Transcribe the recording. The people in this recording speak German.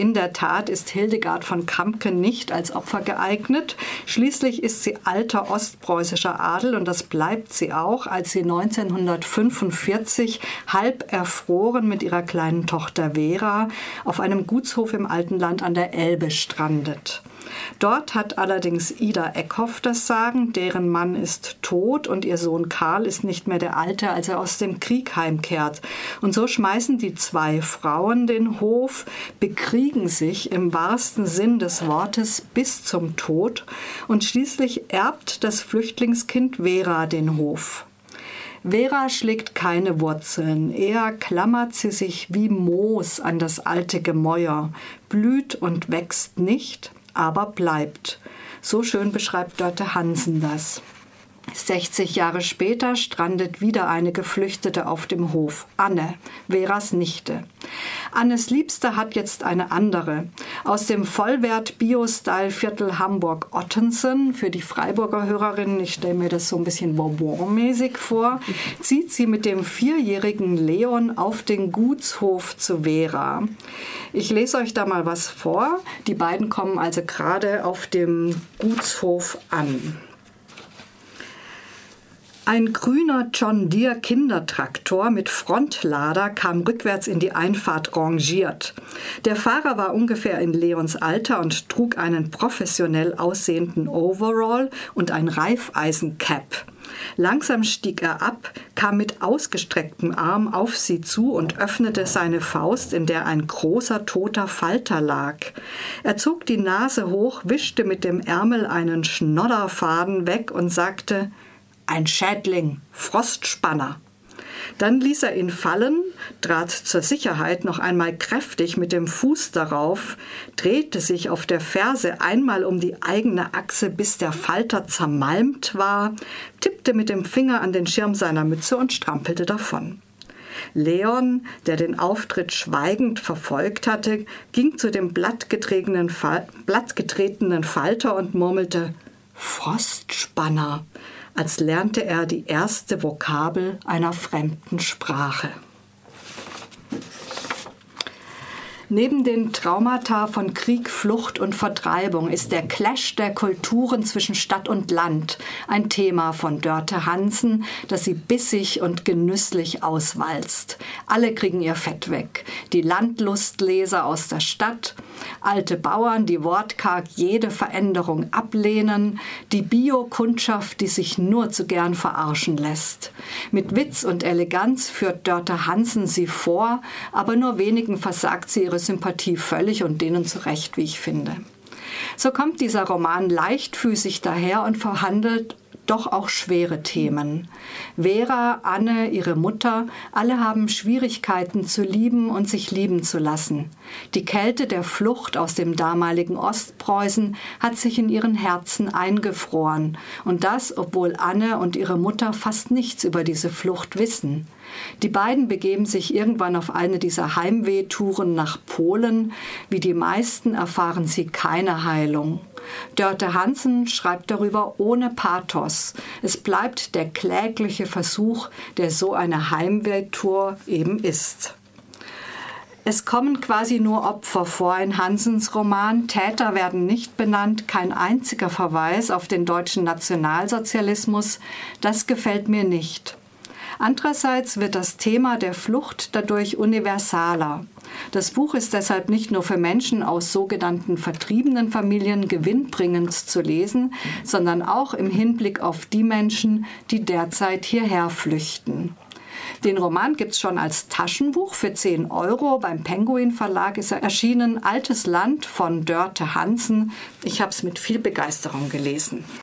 In der Tat ist Hildegard von Kampke nicht als Opfer geeignet. Schließlich ist sie alter ostpreußischer Adel und das bleibt sie auch, als sie 1945 halb erfroren mit ihrer kleinen Tochter Vera auf einem Gutshof im Altenland an der Elbe strandet. Dort hat allerdings Ida Eckhoff das Sagen, deren Mann ist tot und ihr Sohn Karl ist nicht mehr der Alte, als er aus dem Krieg heimkehrt. Und so schmeißen die zwei Frauen den Hof, bekriegen sich im wahrsten Sinn des Wortes bis zum Tod und schließlich erbt das Flüchtlingskind Vera den Hof. Vera schlägt keine Wurzeln, eher klammert sie sich wie Moos an das alte Gemäuer, blüht und wächst nicht, aber bleibt. So schön beschreibt Dörte Hansen das. 60 Jahre später strandet wieder eine Geflüchtete auf dem Hof, Anne, Veras Nichte. Annes Liebste hat jetzt eine andere. Aus dem Vollwert Bio-Style Viertel Hamburg Ottensen, für die Freiburger Hörerinnen, ich stelle mir das so ein bisschen Bourbon-mäßig vor, zieht sie mit dem vierjährigen Leon auf den Gutshof zu Vera. Ich lese euch da mal was vor. Die beiden kommen also gerade auf dem Gutshof an. Ein grüner John Deere Kindertraktor mit Frontlader kam rückwärts in die Einfahrt rangiert. Der Fahrer war ungefähr in Leons Alter und trug einen professionell aussehenden Overall und ein Reifeisencap. Langsam stieg er ab, kam mit ausgestrecktem Arm auf sie zu und öffnete seine Faust, in der ein großer toter Falter lag. Er zog die Nase hoch, wischte mit dem Ärmel einen Schnodderfaden weg und sagte ein Schädling, Frostspanner. Dann ließ er ihn fallen, trat zur Sicherheit noch einmal kräftig mit dem Fuß darauf, drehte sich auf der Ferse einmal um die eigene Achse, bis der Falter zermalmt war, tippte mit dem Finger an den Schirm seiner Mütze und strampelte davon. Leon, der den Auftritt schweigend verfolgt hatte, ging zu dem blattgetretenen, Falter und murmelte Frostspanner als lernte er die erste Vokabel einer fremden Sprache. Neben den Traumata von Krieg, Flucht und Vertreibung ist der Clash der Kulturen zwischen Stadt und Land ein Thema von Dörte Hansen, das sie bissig und genüsslich auswalzt. Alle kriegen ihr Fett weg. Die Landlustleser aus der Stadt, alte Bauern, die wortkarg jede Veränderung ablehnen, die Biokundschaft, die sich nur zu gern verarschen lässt. Mit Witz und Eleganz führt Dörte Hansen sie vor, aber nur wenigen versagt sie ihre Sympathie völlig und denen zurecht, wie ich finde. So kommt dieser Roman leichtfüßig daher und verhandelt doch auch schwere Themen. Vera, Anne, ihre Mutter, alle haben Schwierigkeiten zu lieben und sich lieben zu lassen. Die Kälte der Flucht aus dem damaligen Ostpreußen hat sich in ihren Herzen eingefroren, und das, obwohl Anne und ihre Mutter fast nichts über diese Flucht wissen. Die beiden begeben sich irgendwann auf eine dieser Heimwehtouren nach Polen. Wie die meisten erfahren sie keine Heilung. Dörte Hansen schreibt darüber ohne Pathos. Es bleibt der klägliche Versuch, der so eine Heimwehtour eben ist. Es kommen quasi nur Opfer vor in Hansens Roman. Täter werden nicht benannt, kein einziger Verweis auf den deutschen Nationalsozialismus. Das gefällt mir nicht. Andererseits wird das Thema der Flucht dadurch universaler. Das Buch ist deshalb nicht nur für Menschen aus sogenannten vertriebenen Familien gewinnbringend zu lesen, sondern auch im Hinblick auf die Menschen, die derzeit hierher flüchten. Den Roman gibt es schon als Taschenbuch für 10 Euro. Beim Penguin Verlag ist er erschienen. Altes Land von Dörte Hansen. Ich habe es mit viel Begeisterung gelesen.